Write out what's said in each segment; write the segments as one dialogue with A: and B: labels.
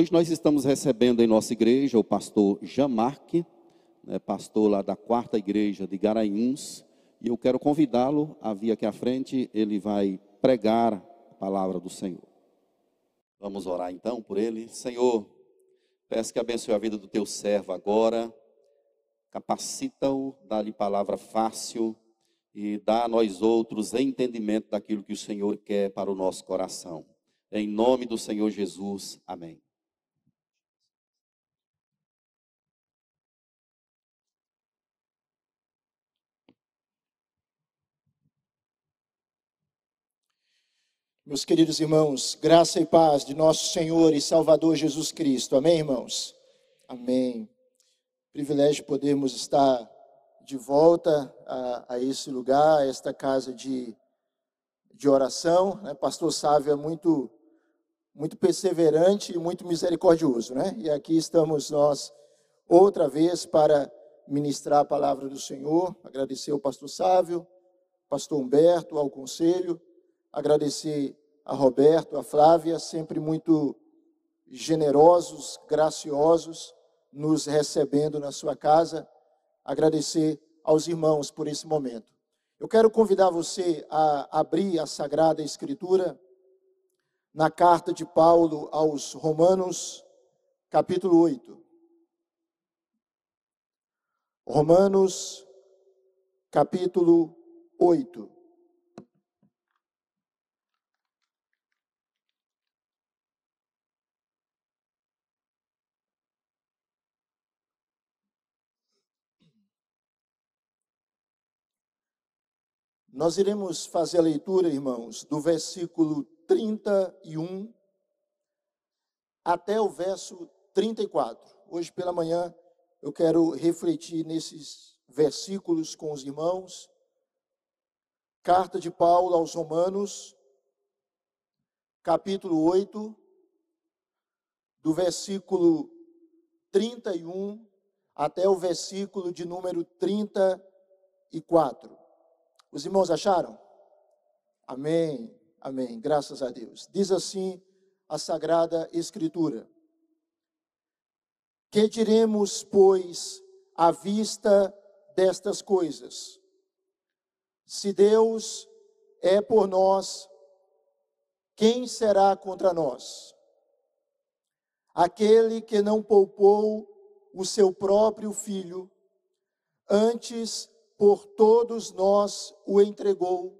A: Hoje nós estamos recebendo em nossa igreja o pastor Jamarque, né, pastor lá da quarta igreja de Garanhuns, e eu quero convidá-lo a vir aqui à frente, ele vai pregar a palavra do Senhor. Vamos orar então por ele. Senhor, peço que abençoe a vida do teu servo agora, capacita-o, dá-lhe palavra fácil e dá a nós outros entendimento daquilo que o Senhor quer para o nosso coração. Em nome do Senhor Jesus, amém.
B: Meus queridos irmãos, graça e paz de nosso Senhor e Salvador Jesus Cristo. Amém, irmãos? Amém. Privilégio podermos estar de volta a, a esse lugar, a esta casa de, de oração. Né? Pastor Sávio é muito, muito perseverante e muito misericordioso, né? E aqui estamos nós outra vez para ministrar a palavra do Senhor. Agradecer ao pastor Sávio, pastor Humberto, ao conselho agradecer a Roberto, a Flávia, sempre muito generosos, graciosos, nos recebendo na sua casa. Agradecer aos irmãos por esse momento. Eu quero convidar você a abrir a Sagrada Escritura na carta de Paulo aos Romanos, capítulo 8. Romanos, capítulo 8. Nós iremos fazer a leitura, irmãos, do versículo 31 até o verso 34. Hoje pela manhã eu quero refletir nesses versículos com os irmãos. Carta de Paulo aos Romanos, capítulo 8, do versículo 31 até o versículo de número 34. Os irmãos acharam? Amém, amém, graças a Deus. Diz assim a Sagrada Escritura: Que diremos, pois, à vista destas coisas? Se Deus é por nós, quem será contra nós? Aquele que não poupou o seu próprio filho, antes por todos nós o entregou.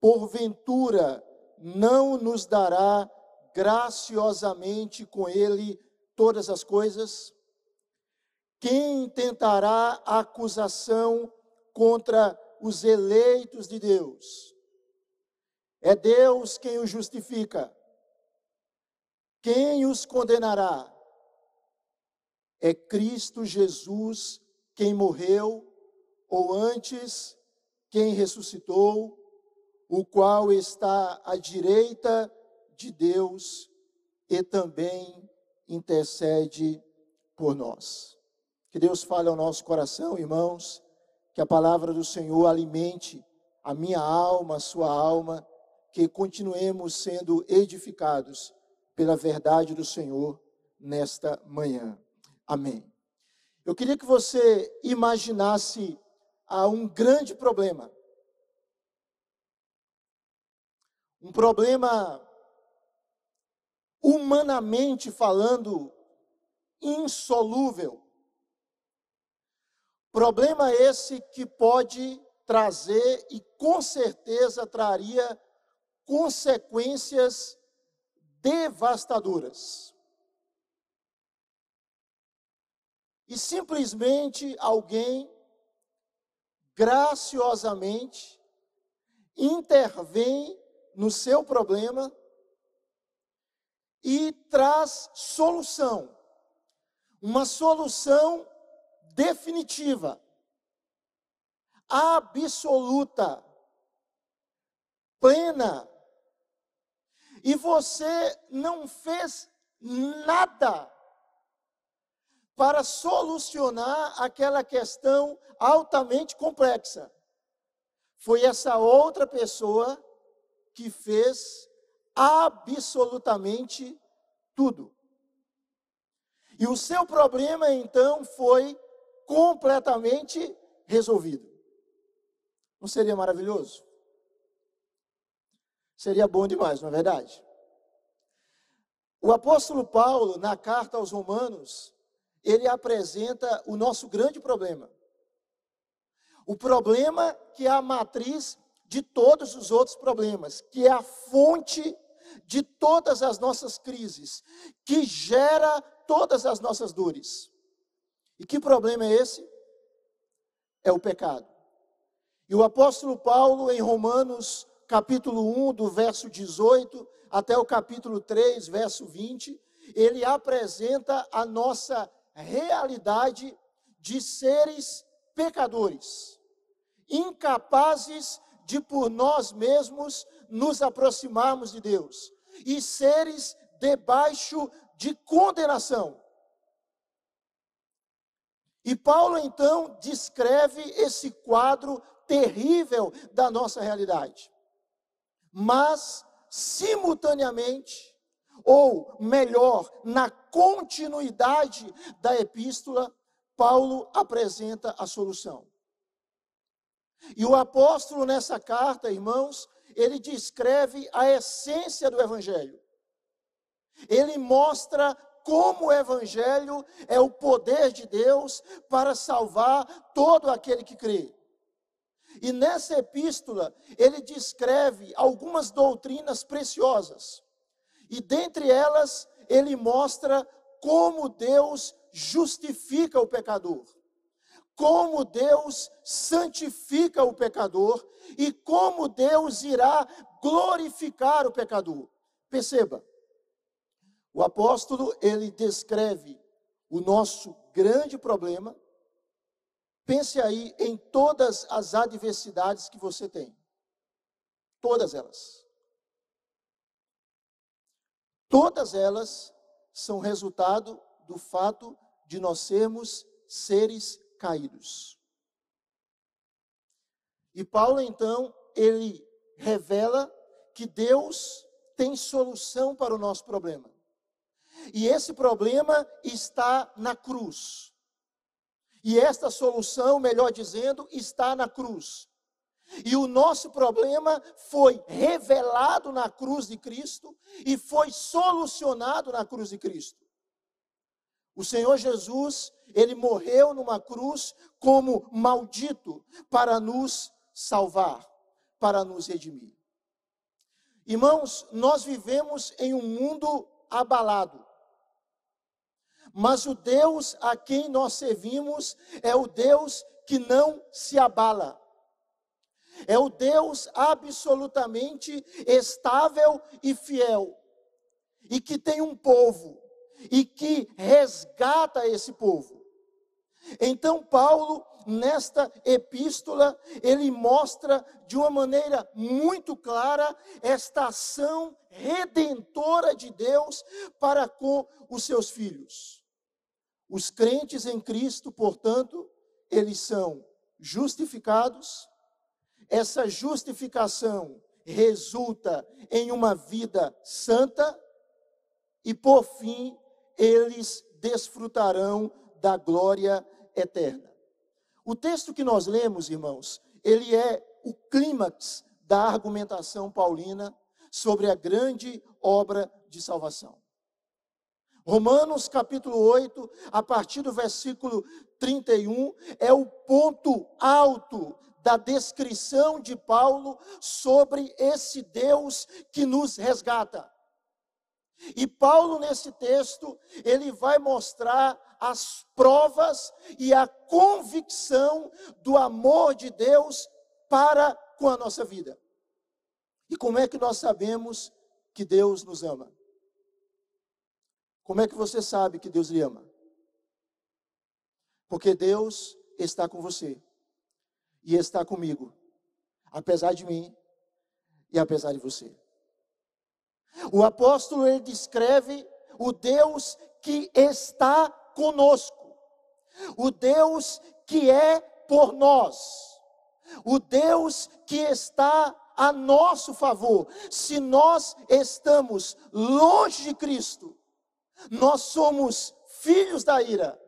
B: Porventura, não nos dará graciosamente com ele todas as coisas? Quem tentará acusação contra os eleitos de Deus? É Deus quem os justifica. Quem os condenará? É Cristo Jesus quem morreu ou antes, quem ressuscitou, o qual está à direita de Deus e também intercede por nós. Que Deus fale ao nosso coração, irmãos, que a palavra do Senhor alimente a minha alma, a sua alma, que continuemos sendo edificados pela verdade do Senhor nesta manhã. Amém. Eu queria que você imaginasse a um grande problema. Um problema, humanamente falando, insolúvel. Problema esse que pode trazer e com certeza traria consequências devastadoras. E simplesmente alguém graciosamente intervém no seu problema e traz solução. Uma solução definitiva, absoluta, plena. E você não fez nada para solucionar aquela questão altamente complexa. Foi essa outra pessoa que fez absolutamente tudo. E o seu problema então foi completamente resolvido. Não seria maravilhoso? Seria bom demais, não é verdade? O apóstolo Paulo, na carta aos Romanos, ele apresenta o nosso grande problema. O problema que é a matriz de todos os outros problemas, que é a fonte de todas as nossas crises, que gera todas as nossas dores. E que problema é esse? É o pecado. E o apóstolo Paulo, em Romanos, capítulo 1, do verso 18 até o capítulo 3, verso 20, ele apresenta a nossa realidade de seres pecadores, incapazes de por nós mesmos nos aproximarmos de Deus, e seres debaixo de condenação. E Paulo então descreve esse quadro terrível da nossa realidade. Mas, simultaneamente, ou melhor, na continuidade da epístola, Paulo apresenta a solução. E o apóstolo, nessa carta, irmãos, ele descreve a essência do Evangelho. Ele mostra como o Evangelho é o poder de Deus para salvar todo aquele que crê. E nessa epístola, ele descreve algumas doutrinas preciosas. E dentre elas, ele mostra como Deus justifica o pecador, como Deus santifica o pecador e como Deus irá glorificar o pecador. Perceba, o apóstolo ele descreve o nosso grande problema. Pense aí em todas as adversidades que você tem. Todas elas. Todas elas são resultado do fato de nós sermos seres caídos. E Paulo então, ele revela que Deus tem solução para o nosso problema. E esse problema está na cruz. E esta solução, melhor dizendo, está na cruz. E o nosso problema foi revelado na cruz de Cristo e foi solucionado na cruz de Cristo. O Senhor Jesus, ele morreu numa cruz como maldito para nos salvar, para nos redimir. Irmãos, nós vivemos em um mundo abalado. Mas o Deus a quem nós servimos é o Deus que não se abala. É o Deus absolutamente estável e fiel. E que tem um povo. E que resgata esse povo. Então, Paulo, nesta epístola, ele mostra de uma maneira muito clara esta ação redentora de Deus para com os seus filhos. Os crentes em Cristo, portanto, eles são justificados. Essa justificação resulta em uma vida santa e, por fim, eles desfrutarão da glória eterna. O texto que nós lemos, irmãos, ele é o clímax da argumentação paulina sobre a grande obra de salvação. Romanos capítulo 8, a partir do versículo 31, é o ponto alto da descrição de Paulo sobre esse Deus que nos resgata. E Paulo, nesse texto, ele vai mostrar as provas e a convicção do amor de Deus para com a nossa vida. E como é que nós sabemos que Deus nos ama? Como é que você sabe que Deus lhe ama? Porque Deus está com você e está comigo, apesar de mim e apesar de você. O apóstolo ele descreve o Deus que está conosco, o Deus que é por nós, o Deus que está a nosso favor. Se nós estamos longe de Cristo, nós somos filhos da ira.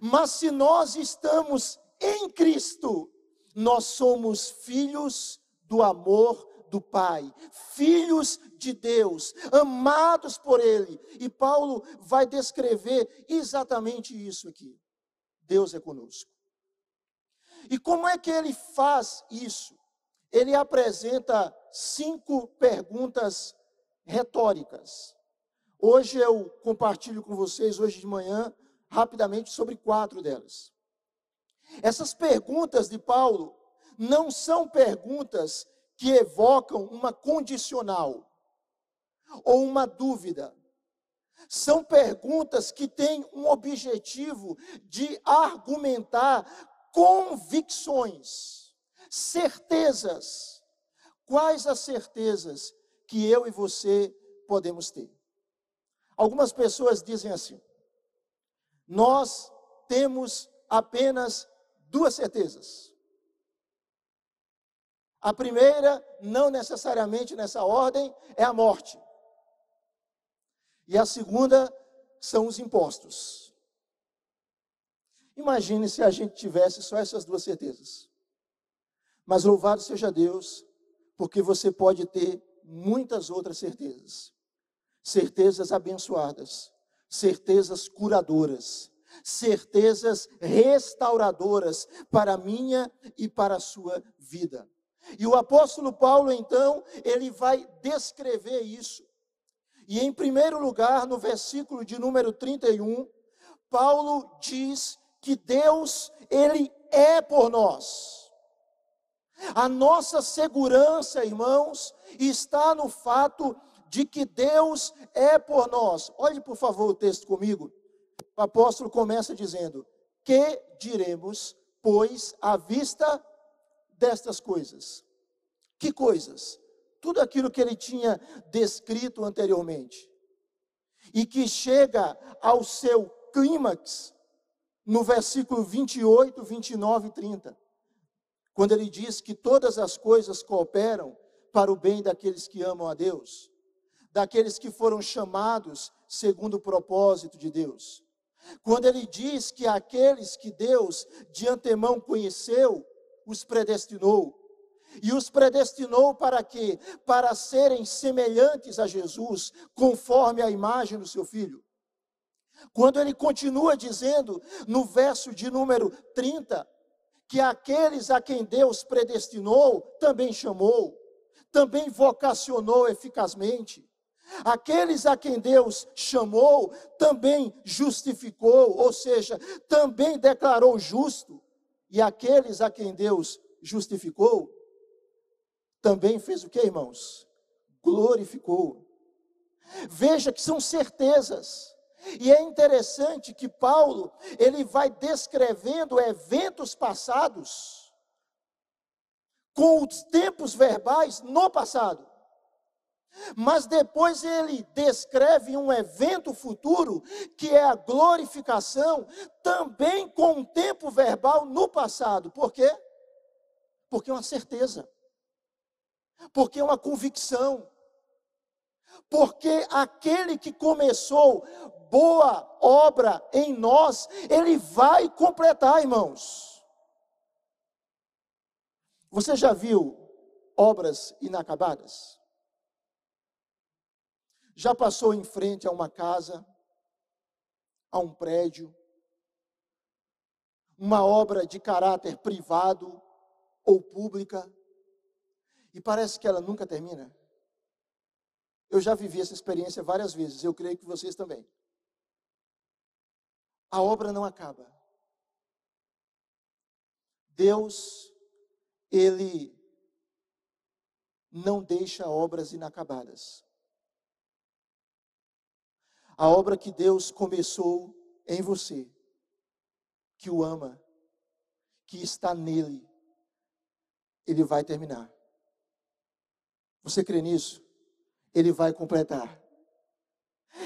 B: Mas se nós estamos em Cristo, nós somos filhos do amor do Pai, filhos de Deus, amados por Ele. E Paulo vai descrever exatamente isso aqui. Deus é conosco. E como é que ele faz isso? Ele apresenta cinco perguntas retóricas. Hoje eu compartilho com vocês, hoje de manhã, rapidamente, sobre quatro delas. Essas perguntas de Paulo não são perguntas que evocam uma condicional ou uma dúvida. São perguntas que têm um objetivo de argumentar convicções, certezas. Quais as certezas que eu e você podemos ter? Algumas pessoas dizem assim: nós temos apenas duas certezas. A primeira, não necessariamente nessa ordem, é a morte. E a segunda são os impostos. Imagine se a gente tivesse só essas duas certezas. Mas louvado seja Deus, porque você pode ter muitas outras certezas. Certezas abençoadas, certezas curadoras, certezas restauradoras para a minha e para a sua vida. E o apóstolo Paulo, então, ele vai descrever isso. E em primeiro lugar, no versículo de número 31, Paulo diz que Deus, ele é por nós. A nossa segurança, irmãos, está no fato de que Deus é por nós. Olhe, por favor, o texto comigo. O apóstolo começa dizendo: Que diremos, pois, à vista destas coisas. Que coisas? Tudo aquilo que ele tinha descrito anteriormente. E que chega ao seu clímax no versículo 28, 29 e 30. Quando ele diz que todas as coisas cooperam para o bem daqueles que amam a Deus, daqueles que foram chamados segundo o propósito de Deus. Quando ele diz que aqueles que Deus de antemão conheceu, os predestinou. E os predestinou para quê? Para serem semelhantes a Jesus, conforme a imagem do seu filho. Quando ele continua dizendo, no verso de número 30, que aqueles a quem Deus predestinou, também chamou, também vocacionou eficazmente. Aqueles a quem Deus chamou, também justificou, ou seja, também declarou justo. E aqueles a quem Deus justificou, também fez o que, irmãos? Glorificou. Veja que são certezas. E é interessante que Paulo, ele vai descrevendo eventos passados com os tempos verbais no passado. Mas depois ele descreve um evento futuro, que é a glorificação, também com um tempo verbal no passado. Por quê? Porque é uma certeza. Porque é uma convicção. Porque aquele que começou boa obra em nós, ele vai completar, irmãos. Você já viu obras inacabadas? Já passou em frente a uma casa, a um prédio, uma obra de caráter privado ou pública, e parece que ela nunca termina? Eu já vivi essa experiência várias vezes, eu creio que vocês também. A obra não acaba. Deus, Ele não deixa obras inacabadas a obra que Deus começou em você, que o ama, que está nele, ele vai terminar. Você crê nisso? Ele vai completar.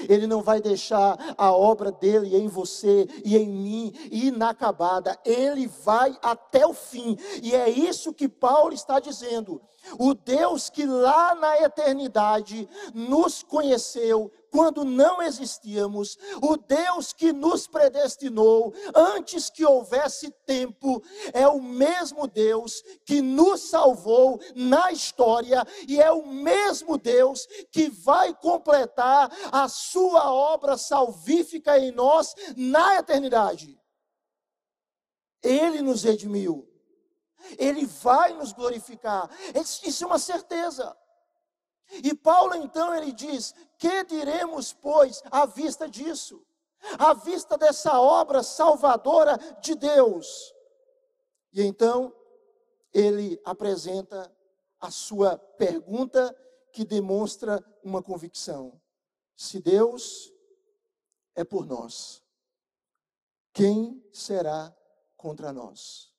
B: Ele não vai deixar a obra dele em você e em mim inacabada. Ele vai até o fim. E é isso que Paulo está dizendo. O Deus que lá na eternidade nos conheceu, quando não existíamos, o Deus que nos predestinou antes que houvesse tempo, é o mesmo Deus que nos salvou na história e é o mesmo Deus que vai completar a sua obra salvífica em nós na eternidade. Ele nos redimiu. Ele vai nos glorificar. Isso é uma certeza. E Paulo então ele diz: "Que diremos, pois, à vista disso? À vista dessa obra salvadora de Deus?" E então ele apresenta a sua pergunta que demonstra uma convicção. Se Deus é por nós, quem será contra nós?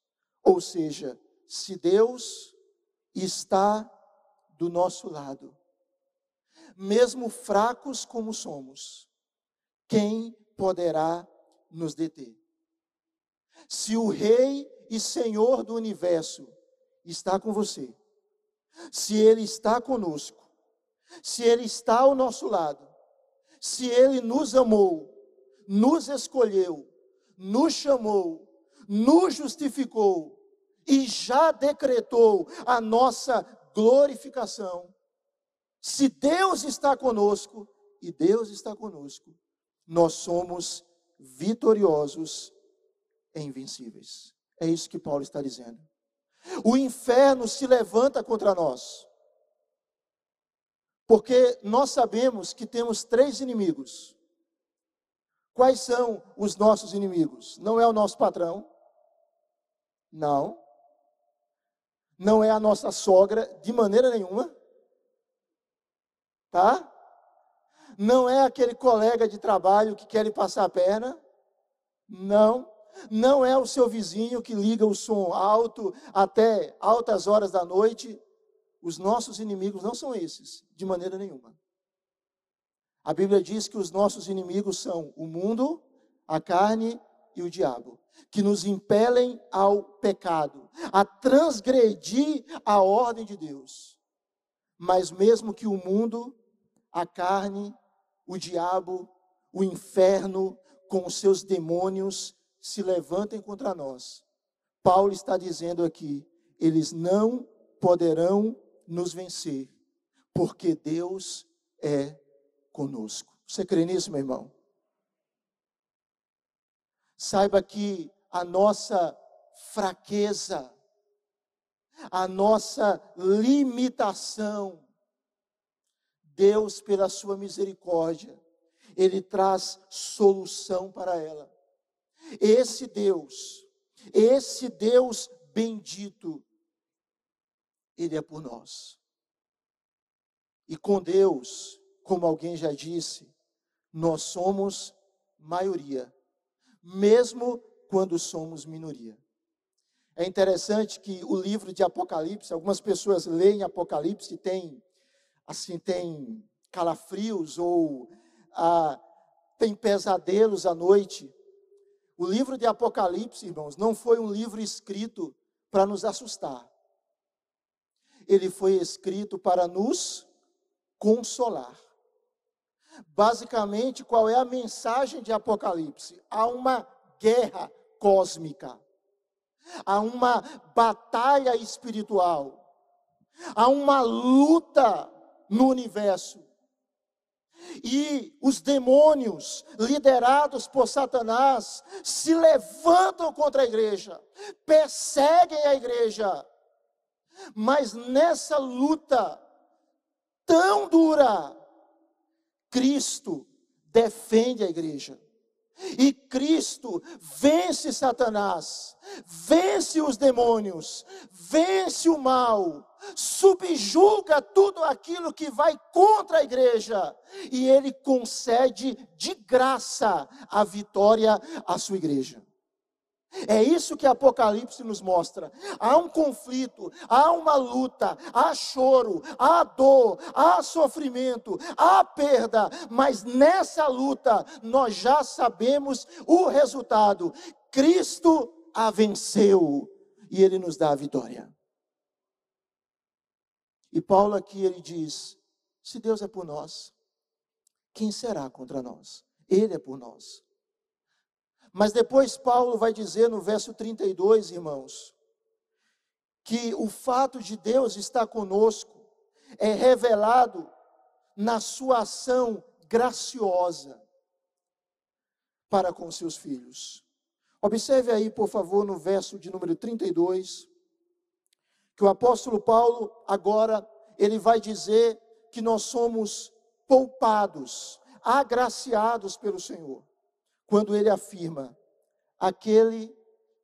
B: Ou seja, se Deus está do nosso lado, mesmo fracos como somos, quem poderá nos deter? Se o Rei e Senhor do universo está com você, se Ele está conosco, se Ele está ao nosso lado, se Ele nos amou, nos escolheu, nos chamou, nos justificou e já decretou a nossa glorificação, se Deus está conosco, e Deus está conosco, nós somos vitoriosos e invencíveis. É isso que Paulo está dizendo. O inferno se levanta contra nós. Porque nós sabemos que temos três inimigos. Quais são os nossos inimigos? Não é o nosso patrão. Não. Não é a nossa sogra, de maneira nenhuma tá? Não é aquele colega de trabalho que quer lhe passar a perna. Não. Não é o seu vizinho que liga o som alto até altas horas da noite. Os nossos inimigos não são esses, de maneira nenhuma. A Bíblia diz que os nossos inimigos são o mundo, a carne e o diabo, que nos impelem ao pecado, a transgredir a ordem de Deus. Mas mesmo que o mundo a carne, o diabo, o inferno, com os seus demônios, se levantem contra nós. Paulo está dizendo aqui: eles não poderão nos vencer, porque Deus é conosco. Você crê nisso, meu irmão? Saiba que a nossa fraqueza, a nossa limitação, Deus, pela sua misericórdia, Ele traz solução para ela. Esse Deus, esse Deus bendito, Ele é por nós. E com Deus, como alguém já disse, nós somos maioria, mesmo quando somos minoria. É interessante que o livro de Apocalipse, algumas pessoas leem Apocalipse e têm assim tem calafrios ou ah, tem pesadelos à noite. O livro de Apocalipse, irmãos, não foi um livro escrito para nos assustar. Ele foi escrito para nos consolar. Basicamente, qual é a mensagem de Apocalipse? Há uma guerra cósmica. Há uma batalha espiritual. Há uma luta no universo. E os demônios, liderados por Satanás, se levantam contra a igreja, perseguem a igreja. Mas nessa luta tão dura, Cristo defende a igreja. E Cristo vence Satanás, vence os demônios, vence o mal, subjuga tudo aquilo que vai contra a igreja, e ele concede de graça a vitória à sua igreja. É isso que Apocalipse nos mostra. Há um conflito, há uma luta, há choro, há dor, há sofrimento, há perda, mas nessa luta nós já sabemos o resultado. Cristo a venceu e ele nos dá a vitória. E Paulo aqui ele diz: se Deus é por nós, quem será contra nós? Ele é por nós. Mas depois Paulo vai dizer no verso 32, irmãos, que o fato de Deus estar conosco é revelado na sua ação graciosa para com seus filhos. Observe aí, por favor, no verso de número 32, que o apóstolo Paulo agora ele vai dizer que nós somos poupados, agraciados pelo Senhor quando ele afirma: aquele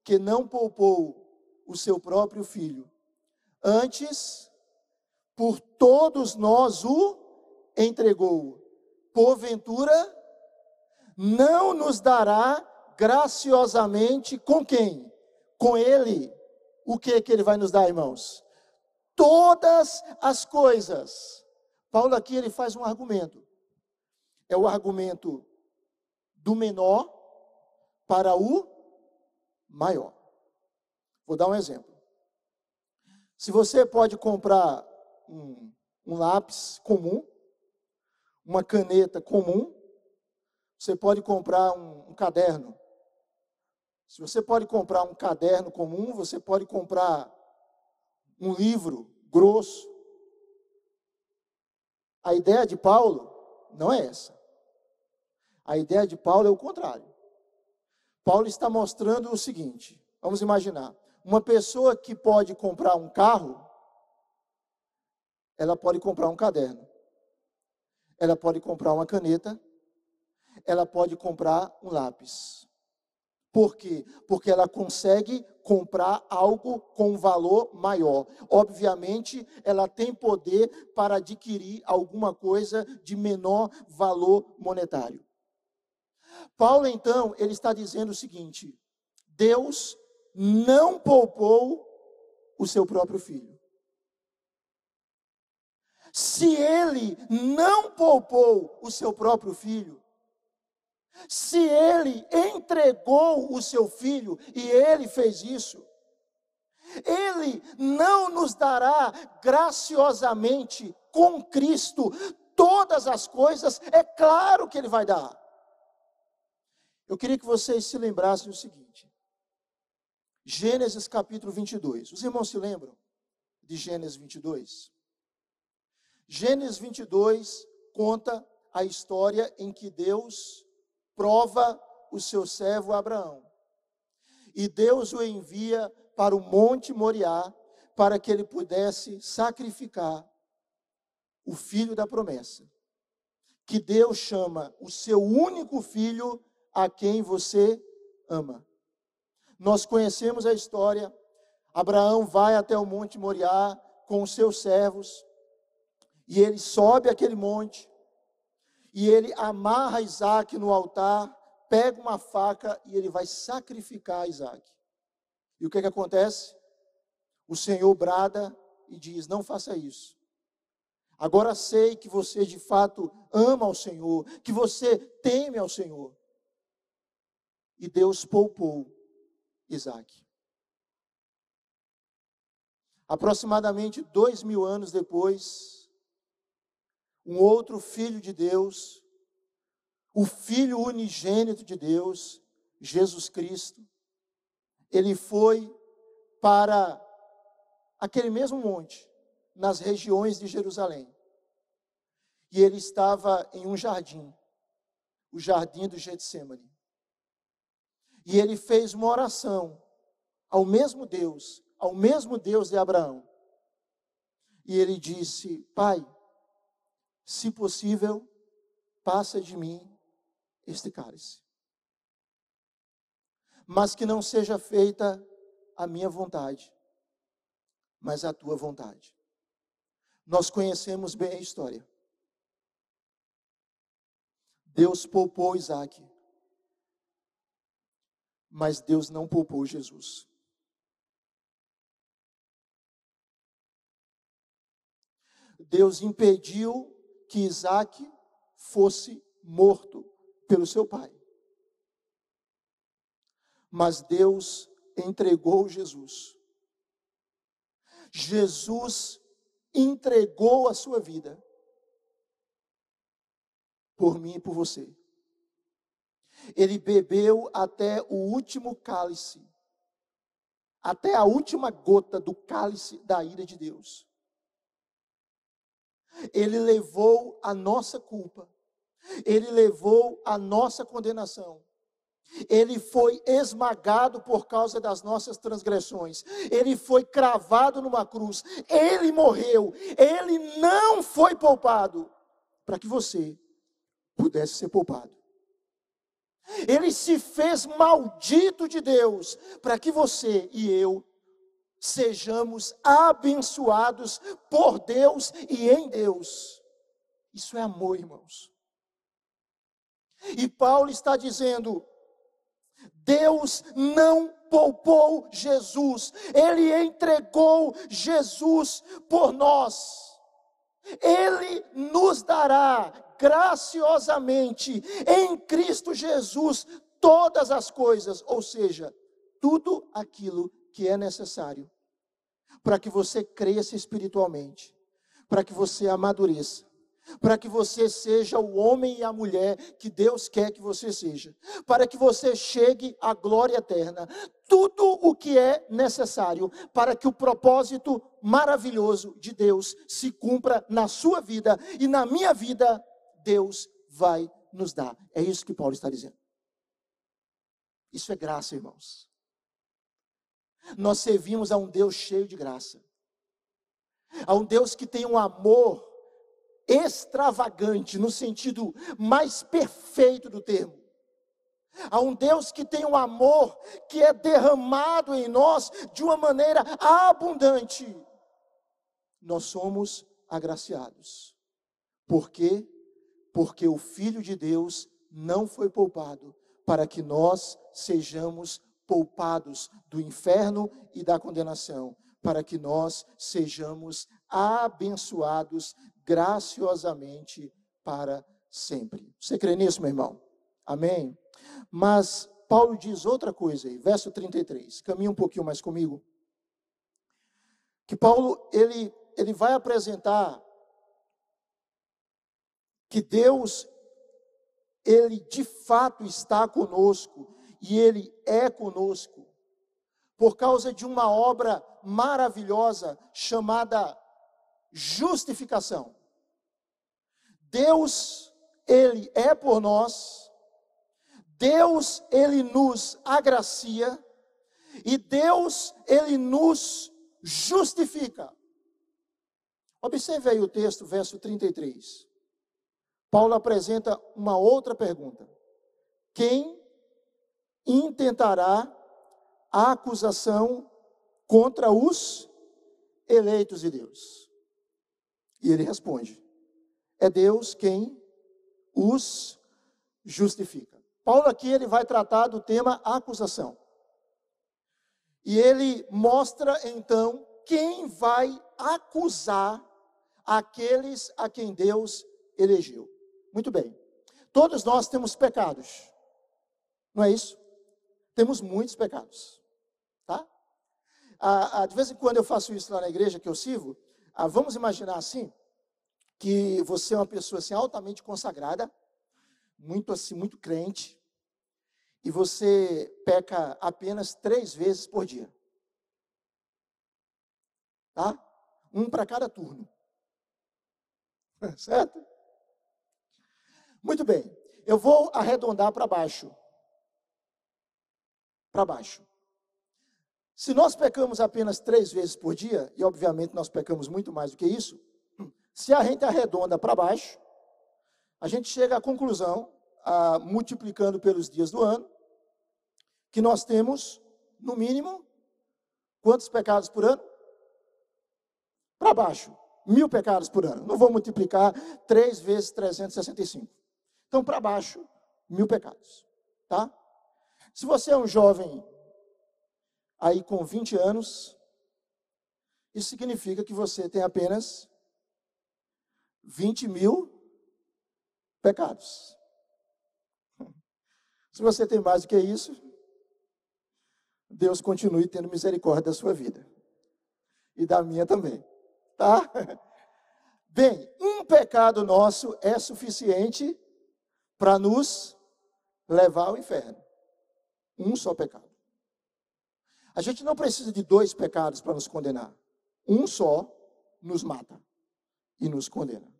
B: que não poupou o seu próprio filho, antes por todos nós o entregou, porventura não nos dará graciosamente com quem? Com ele. O que que ele vai nos dar, irmãos? Todas as coisas. Paulo aqui ele faz um argumento. É o argumento do menor para o maior. Vou dar um exemplo. Se você pode comprar um, um lápis comum, uma caneta comum, você pode comprar um, um caderno. Se você pode comprar um caderno comum, você pode comprar um livro grosso. A ideia de Paulo não é essa. A ideia de Paulo é o contrário. Paulo está mostrando o seguinte: vamos imaginar, uma pessoa que pode comprar um carro, ela pode comprar um caderno, ela pode comprar uma caneta, ela pode comprar um lápis. Por quê? Porque ela consegue comprar algo com valor maior. Obviamente, ela tem poder para adquirir alguma coisa de menor valor monetário. Paulo, então, ele está dizendo o seguinte: Deus não poupou o seu próprio filho. Se ele não poupou o seu próprio filho, se ele entregou o seu filho, e ele fez isso, ele não nos dará graciosamente com Cristo todas as coisas, é claro que ele vai dar. Eu queria que vocês se lembrassem o seguinte. Gênesis capítulo 22. Os irmãos se lembram de Gênesis 22? Gênesis 22 conta a história em que Deus prova o seu servo Abraão. E Deus o envia para o Monte Moriá para que ele pudesse sacrificar o filho da promessa. Que Deus chama o seu único filho a quem você ama. Nós conhecemos a história. Abraão vai até o Monte Moriá com os seus servos, e ele sobe aquele monte, e ele amarra Isaac no altar, pega uma faca e ele vai sacrificar Isaac. E o que, que acontece? O Senhor brada e diz: Não faça isso. Agora sei que você de fato ama ao Senhor, que você teme ao Senhor e Deus poupou Isaac. Aproximadamente dois mil anos depois, um outro filho de Deus, o filho unigênito de Deus, Jesus Cristo, ele foi para aquele mesmo monte, nas regiões de Jerusalém. E ele estava em um jardim, o jardim do Getsemane. E ele fez uma oração ao mesmo Deus, ao mesmo Deus de Abraão. E ele disse: Pai, se possível, passa de mim este cálice. Mas que não seja feita a minha vontade, mas a tua vontade. Nós conhecemos bem a história. Deus poupou Isaac mas Deus não poupou Jesus. Deus impediu que Isaac fosse morto pelo seu pai. Mas Deus entregou Jesus. Jesus entregou a sua vida por mim e por você. Ele bebeu até o último cálice, até a última gota do cálice da ira de Deus. Ele levou a nossa culpa, ele levou a nossa condenação. Ele foi esmagado por causa das nossas transgressões. Ele foi cravado numa cruz. Ele morreu. Ele não foi poupado para que você pudesse ser poupado. Ele se fez maldito de Deus para que você e eu sejamos abençoados por Deus e em Deus. Isso é amor, irmãos. E Paulo está dizendo: Deus não poupou Jesus, Ele entregou Jesus por nós. Ele nos dará graciosamente em Cristo Jesus todas as coisas, ou seja, tudo aquilo que é necessário para que você cresça espiritualmente, para que você amadureça, para que você seja o homem e a mulher que Deus quer que você seja, para que você chegue à glória eterna. Tudo o que é necessário para que o propósito maravilhoso de Deus se cumpra na sua vida e na minha vida, Deus vai nos dar. É isso que Paulo está dizendo. Isso é graça, irmãos. Nós servimos a um Deus cheio de graça, a um Deus que tem um amor extravagante, no sentido mais perfeito do termo. A um Deus que tem um amor que é derramado em nós de uma maneira abundante. Nós somos agraciados. Por quê? Porque o Filho de Deus não foi poupado para que nós sejamos poupados do inferno e da condenação, para que nós sejamos abençoados graciosamente para sempre. Você crê nisso, meu irmão? Amém? Mas Paulo diz outra coisa aí, verso 33. Caminha um pouquinho mais comigo. Que Paulo, ele, ele vai apresentar que Deus, ele de fato está conosco e ele é conosco por causa de uma obra maravilhosa chamada justificação. Deus, Ele é por nós, Deus, Ele nos agracia, e Deus, Ele nos justifica. Observe aí o texto, verso 33. Paulo apresenta uma outra pergunta: Quem intentará a acusação contra os eleitos de Deus? E ele responde: é Deus quem os justifica. Paulo aqui ele vai tratar do tema acusação. E ele mostra então quem vai acusar aqueles a quem Deus elegeu. Muito bem. Todos nós temos pecados. Não é isso? Temos muitos pecados. Tá? Ah, ah, de vez em quando eu faço isso lá na igreja que eu sirvo. Ah, vamos imaginar assim: que você é uma pessoa assim altamente consagrada, muito assim, muito crente, e você peca apenas três vezes por dia. Tá? Um para cada turno. Certo? Muito bem. Eu vou arredondar para baixo. Para baixo. Se nós pecamos apenas três vezes por dia, e obviamente nós pecamos muito mais do que isso, se a gente arredonda para baixo, a gente chega à conclusão, a, multiplicando pelos dias do ano, que nós temos, no mínimo, quantos pecados por ano? Para baixo, mil pecados por ano. Não vou multiplicar 3 vezes 365. Então, para baixo, mil pecados. Tá? Se você é um jovem aí com 20 anos, isso significa que você tem apenas 20 mil pecados. Se você tem mais do que isso, Deus continue tendo misericórdia da sua vida. E da minha também. Tá? Bem, um pecado nosso é suficiente para nos levar ao inferno. Um só pecado. A gente não precisa de dois pecados para nos condenar. Um só nos mata e nos condena.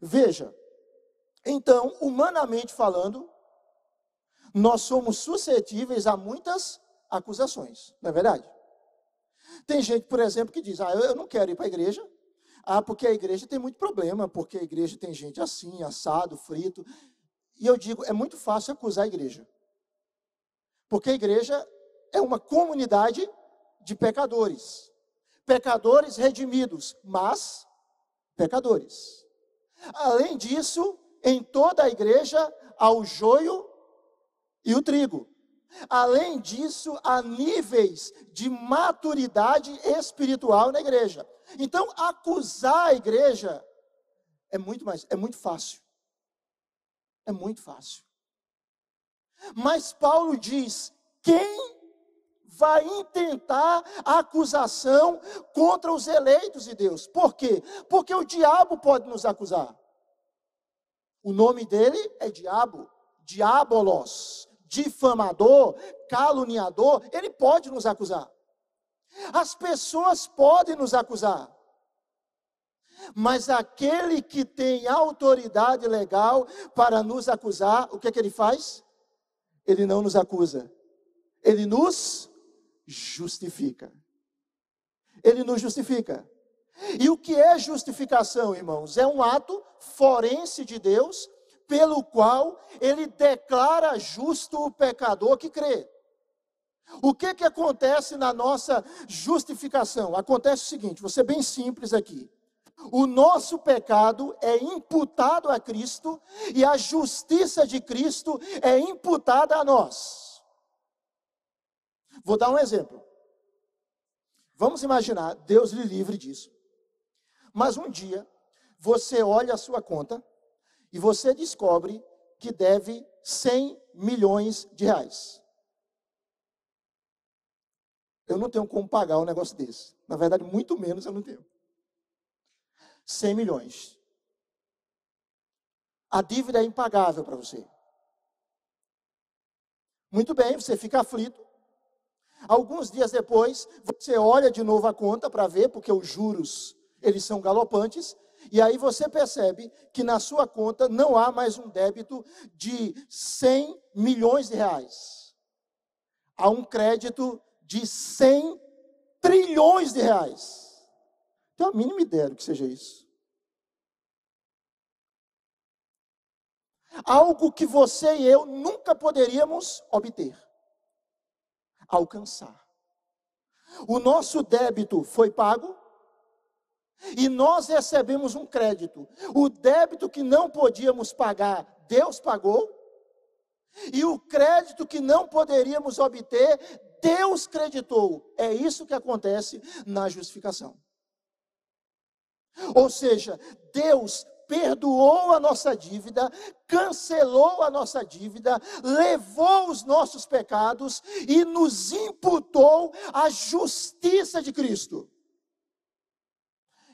B: Veja, então, humanamente falando, nós somos suscetíveis a muitas acusações, não é verdade? Tem gente, por exemplo, que diz: Ah, eu não quero ir para a igreja. Ah, porque a igreja tem muito problema, porque a igreja tem gente assim, assado, frito. E eu digo: é muito fácil acusar a igreja. Porque a igreja é uma comunidade de pecadores. Pecadores redimidos, mas pecadores. Além disso, em toda a igreja há o joio e o trigo. Além disso, há níveis de maturidade espiritual na igreja. Então, acusar a igreja é muito mais, é muito fácil. É muito fácil. Mas Paulo diz: quem vai intentar a acusação contra os eleitos de Deus? Por quê? Porque o diabo pode nos acusar. O nome dele é diabo, diabolos difamador, caluniador, ele pode nos acusar. As pessoas podem nos acusar. Mas aquele que tem autoridade legal para nos acusar, o que é que ele faz? Ele não nos acusa. Ele nos justifica. Ele nos justifica. E o que é justificação, irmãos? É um ato forense de Deus pelo qual ele declara justo o pecador que crê. O que que acontece na nossa justificação? Acontece o seguinte, ser bem simples aqui. O nosso pecado é imputado a Cristo e a justiça de Cristo é imputada a nós. Vou dar um exemplo. Vamos imaginar, Deus lhe livre disso. Mas um dia, você olha a sua conta e você descobre que deve 100 milhões de reais. Eu não tenho como pagar um negócio desse. Na verdade, muito menos eu não tenho. 100 milhões. A dívida é impagável para você. Muito bem, você fica aflito. Alguns dias depois, você olha de novo a conta para ver, porque os juros, eles são galopantes, e aí você percebe que na sua conta não há mais um débito de 100 milhões de reais. Há um crédito de 100 trilhões de reais. Tem a mínima ideia do que seja isso. Algo que você e eu nunca poderíamos obter, alcançar. O nosso débito foi pago, e nós recebemos um crédito. O débito que não podíamos pagar, Deus pagou. E o crédito que não poderíamos obter, Deus creditou. É isso que acontece na justificação. Ou seja, Deus perdoou a nossa dívida, cancelou a nossa dívida, levou os nossos pecados e nos imputou a justiça de Cristo.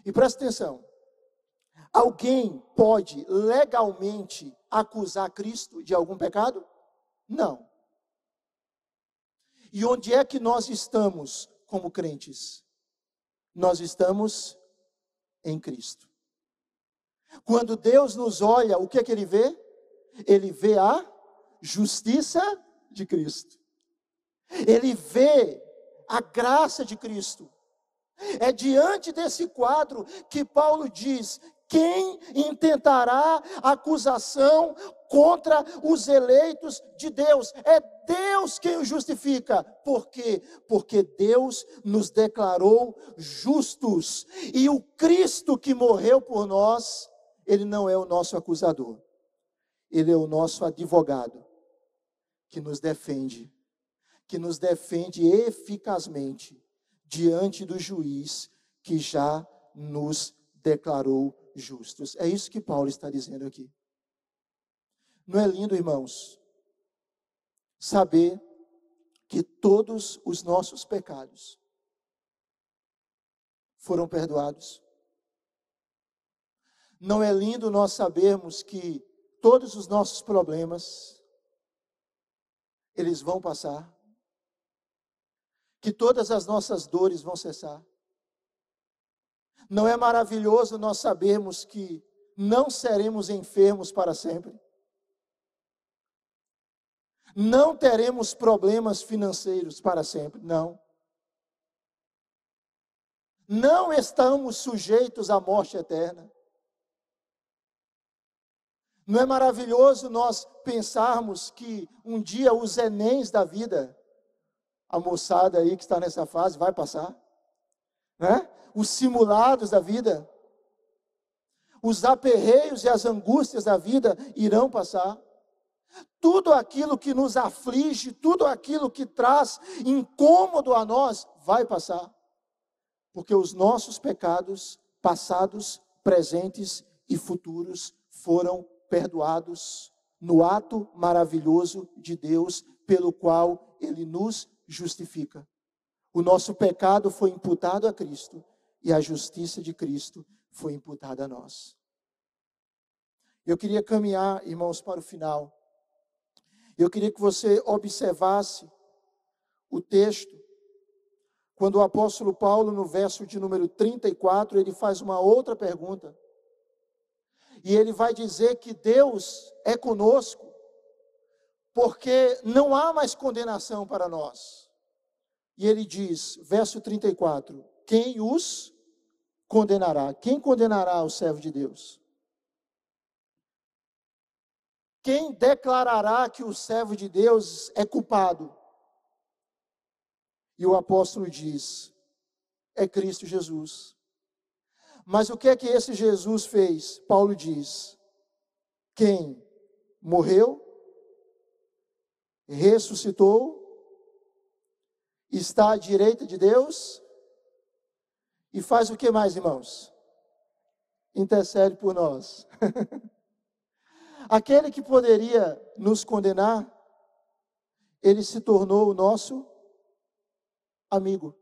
B: E presta atenção: alguém pode legalmente acusar Cristo de algum pecado? Não. E onde é que nós estamos como crentes? Nós estamos em Cristo. Quando Deus nos olha, o que é que ele vê? Ele vê a justiça de Cristo. Ele vê a graça de Cristo. É diante desse quadro que Paulo diz: quem intentará acusação contra os eleitos de Deus? É Deus quem o justifica. Por quê? Porque Deus nos declarou justos. E o Cristo que morreu por nós, ele não é o nosso acusador. Ele é o nosso advogado que nos defende, que nos defende eficazmente diante do juiz que já nos declarou justos. É isso que Paulo está dizendo aqui. Não é lindo, irmãos, saber que todos os nossos pecados foram perdoados? Não é lindo nós sabermos que todos os nossos problemas, eles vão passar, que todas as nossas dores vão cessar. Não é maravilhoso nós sabermos que não seremos enfermos para sempre? Não teremos problemas financeiros para sempre, não. Não estamos sujeitos à morte eterna. Não é maravilhoso nós pensarmos que um dia os enéns da vida, a moçada aí que está nessa fase vai passar, né? Os simulados da vida, os aperreios e as angústias da vida irão passar. Tudo aquilo que nos aflige, tudo aquilo que traz incômodo a nós, vai passar. Porque os nossos pecados, passados, presentes e futuros, foram perdoados no ato maravilhoso de Deus, pelo qual ele nos justifica. O nosso pecado foi imputado a Cristo e a justiça de Cristo foi imputada a nós. Eu queria caminhar, irmãos, para o final. Eu queria que você observasse o texto, quando o apóstolo Paulo, no verso de número 34, ele faz uma outra pergunta. E ele vai dizer que Deus é conosco, porque não há mais condenação para nós. E ele diz, verso 34: Quem os condenará? Quem condenará o servo de Deus? Quem declarará que o servo de Deus é culpado? E o apóstolo diz: é Cristo Jesus. Mas o que é que esse Jesus fez? Paulo diz: quem morreu, ressuscitou, está à direita de Deus e faz o que mais, irmãos? Intercede por nós. Aquele que poderia nos condenar, ele se tornou o nosso amigo.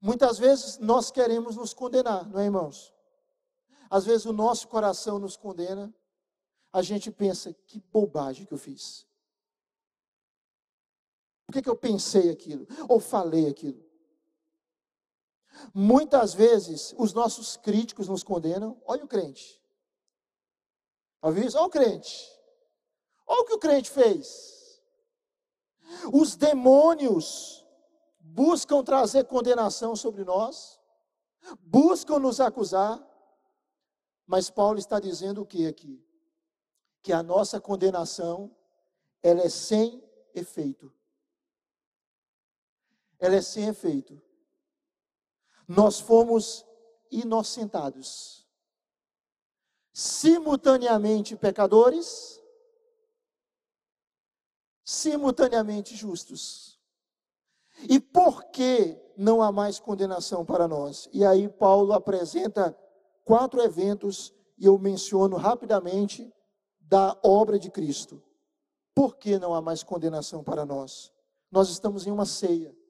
B: Muitas vezes nós queremos nos condenar, não é, irmãos? Às vezes o nosso coração nos condena, a gente pensa, que bobagem que eu fiz. Por que, que eu pensei aquilo? Ou falei aquilo? Muitas vezes os nossos críticos nos condenam. Olha o crente. Está isso? Olha o crente. Olha o que o crente fez. Os demônios buscam trazer condenação sobre nós, buscam nos acusar, mas Paulo está dizendo o que aqui? Que a nossa condenação, ela é sem efeito. Ela é sem efeito. Nós fomos inocentados, simultaneamente pecadores, simultaneamente justos. E por que não há mais condenação para nós? E aí Paulo apresenta quatro eventos e eu menciono rapidamente da obra de Cristo. Por que não há mais condenação para nós? Nós estamos em uma ceia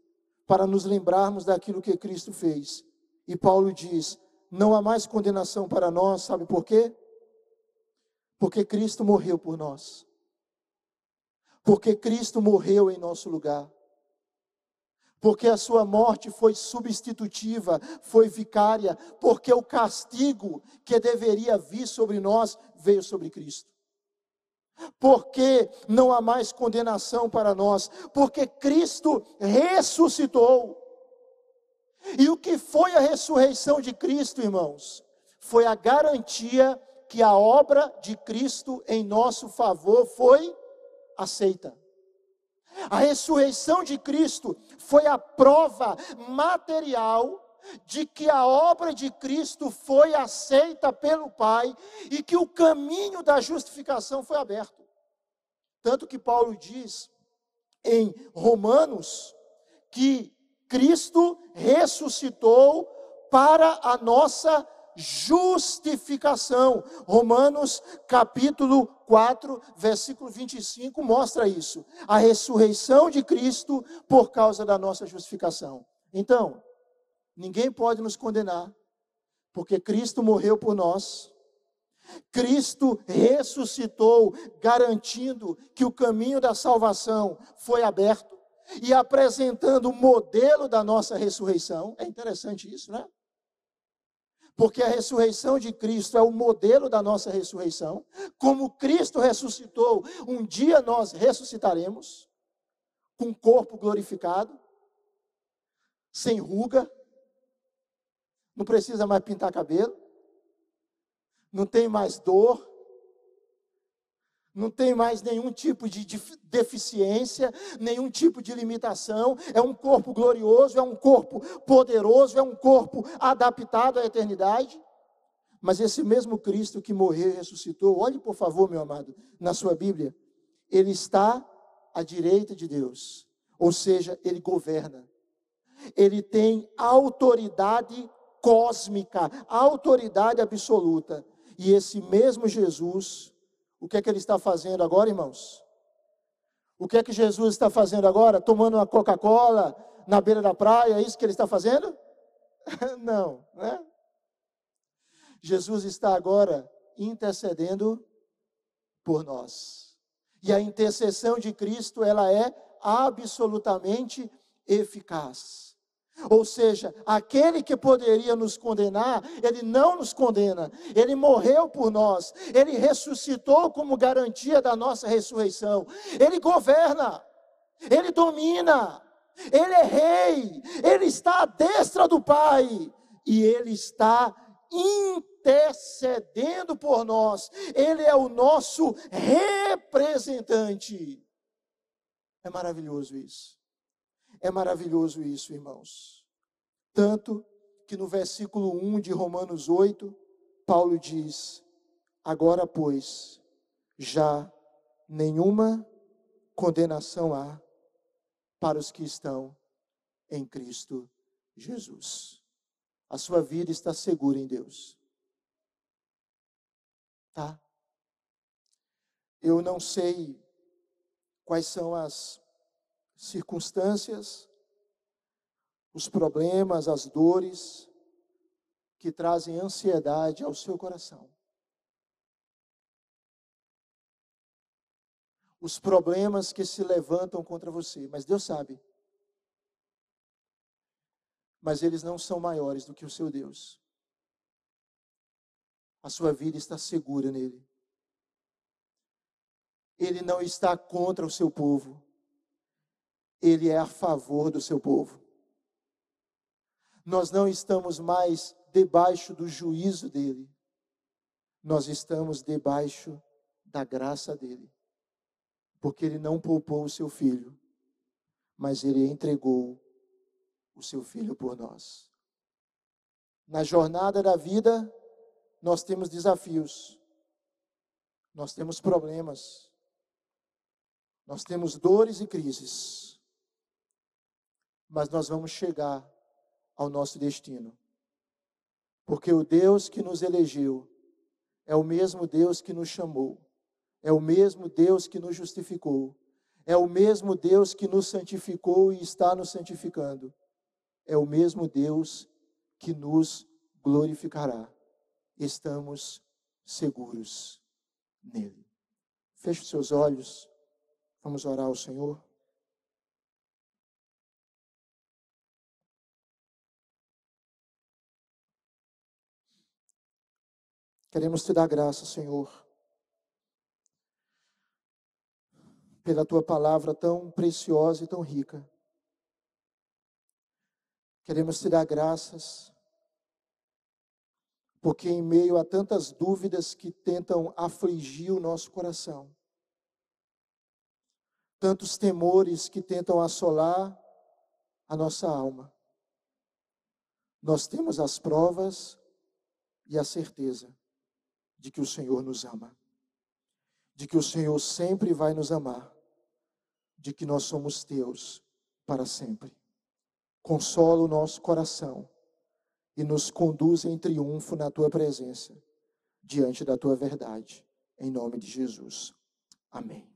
B: para nos lembrarmos daquilo que Cristo fez. E Paulo diz: não há mais condenação para nós, sabe por quê? Porque Cristo morreu por nós. Porque Cristo morreu em nosso lugar porque a sua morte foi substitutiva, foi vicária, porque o castigo que deveria vir sobre nós veio sobre Cristo. Porque não há mais condenação para nós, porque Cristo ressuscitou. E o que foi a ressurreição de Cristo, irmãos? Foi a garantia que a obra de Cristo em nosso favor foi aceita. A ressurreição de Cristo foi a prova material de que a obra de Cristo foi aceita pelo Pai e que o caminho da justificação foi aberto. Tanto que Paulo diz em Romanos que Cristo ressuscitou para a nossa justificação. Romanos capítulo 4, versículo 25 mostra isso. A ressurreição de Cristo por causa da nossa justificação. Então, ninguém pode nos condenar, porque Cristo morreu por nós Cristo ressuscitou, garantindo que o caminho da salvação foi aberto e apresentando o modelo da nossa ressurreição. É interessante isso, né? Porque a ressurreição de Cristo é o modelo da nossa ressurreição. Como Cristo ressuscitou, um dia nós ressuscitaremos com corpo glorificado, sem ruga, não precisa mais pintar cabelo, não tem mais dor, não tem mais nenhum tipo de deficiência, nenhum tipo de limitação. É um corpo glorioso, é um corpo poderoso, é um corpo adaptado à eternidade. Mas esse mesmo Cristo que morreu e ressuscitou, olhe por favor, meu amado, na sua Bíblia, ele está à direita de Deus, ou seja, ele governa. Ele tem autoridade cósmica, autoridade absoluta. E esse mesmo Jesus, o que é que ele está fazendo agora, irmãos? O que é que Jesus está fazendo agora? Tomando uma Coca-Cola na beira da praia, é isso que ele está fazendo? Não, né? Jesus está agora intercedendo por nós. E a intercessão de Cristo, ela é absolutamente eficaz. Ou seja, aquele que poderia nos condenar, ele não nos condena. Ele morreu por nós. Ele ressuscitou como garantia da nossa ressurreição. Ele governa. Ele domina. Ele é rei. Ele está à destra do Pai. E ele está intercedendo por nós. Ele é o nosso representante. É maravilhoso isso. É maravilhoso isso, irmãos. Tanto que no versículo 1 de Romanos 8, Paulo diz: Agora, pois, já nenhuma condenação há para os que estão em Cristo Jesus. A sua vida está segura em Deus. Tá? Eu não sei quais são as circunstâncias, os problemas, as dores que trazem ansiedade ao seu coração. Os problemas que se levantam contra você, mas Deus sabe. Mas eles não são maiores do que o seu Deus. A sua vida está segura nele. Ele não está contra o seu povo ele é a favor do seu povo. Nós não estamos mais debaixo do juízo dele, nós estamos debaixo da graça dele, porque ele não poupou o seu filho, mas ele entregou o seu filho por nós. Na jornada da vida, nós temos desafios, nós temos problemas, nós temos dores e crises mas nós vamos chegar ao nosso destino. Porque o Deus que nos elegeu é o mesmo Deus que nos chamou, é o mesmo Deus que nos justificou, é o mesmo Deus que nos santificou e está nos santificando, é o mesmo Deus que nos glorificará. Estamos seguros nele. Feche os seus olhos, vamos orar ao Senhor. Queremos te dar graça, Senhor, pela tua palavra tão preciosa e tão rica. Queremos te dar graças, porque em meio a tantas dúvidas que tentam afligir o nosso coração, tantos temores que tentam assolar a nossa alma, nós temos as provas e a certeza de que o Senhor nos ama, de que o Senhor sempre vai nos amar, de que nós somos teus para sempre. Consola o nosso coração e nos conduz em triunfo na tua presença, diante da tua verdade, em nome de Jesus. Amém.